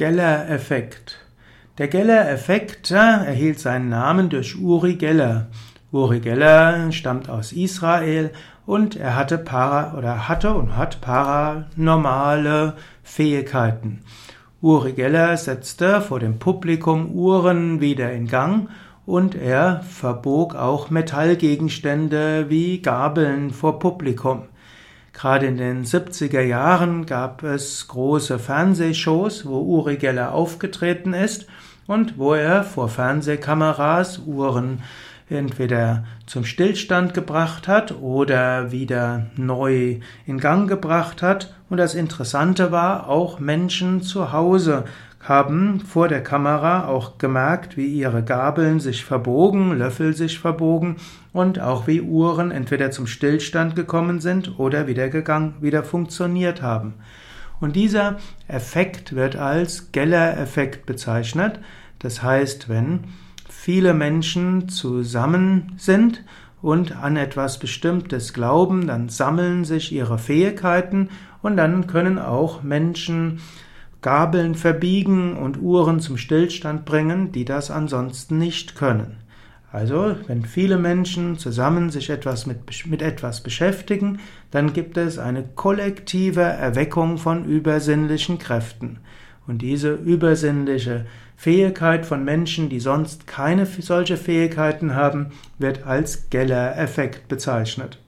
Geller-Effekt. Der Geller-Effekt erhielt seinen Namen durch Uri Geller. Uri Geller stammt aus Israel und er hatte para oder hatte und hat paranormale Fähigkeiten. Uri Geller setzte vor dem Publikum Uhren wieder in Gang und er verbog auch Metallgegenstände wie Gabeln vor Publikum. Gerade in den 70er Jahren gab es große Fernsehshows, wo Uri Geller aufgetreten ist und wo er vor Fernsehkameras Uhren entweder zum Stillstand gebracht hat oder wieder neu in Gang gebracht hat. Und das Interessante war, auch Menschen zu Hause haben vor der Kamera auch gemerkt, wie ihre Gabeln sich verbogen, Löffel sich verbogen und auch wie Uhren entweder zum Stillstand gekommen sind oder wieder gegangen, wieder funktioniert haben. Und dieser Effekt wird als Geller-Effekt bezeichnet. Das heißt, wenn viele Menschen zusammen sind und an etwas Bestimmtes glauben, dann sammeln sich ihre Fähigkeiten und dann können auch Menschen Gabeln verbiegen und Uhren zum Stillstand bringen, die das ansonsten nicht können. Also, wenn viele Menschen zusammen sich etwas mit, mit etwas beschäftigen, dann gibt es eine kollektive Erweckung von übersinnlichen Kräften. Und diese übersinnliche Fähigkeit von Menschen, die sonst keine solche Fähigkeiten haben, wird als Geller-Effekt bezeichnet.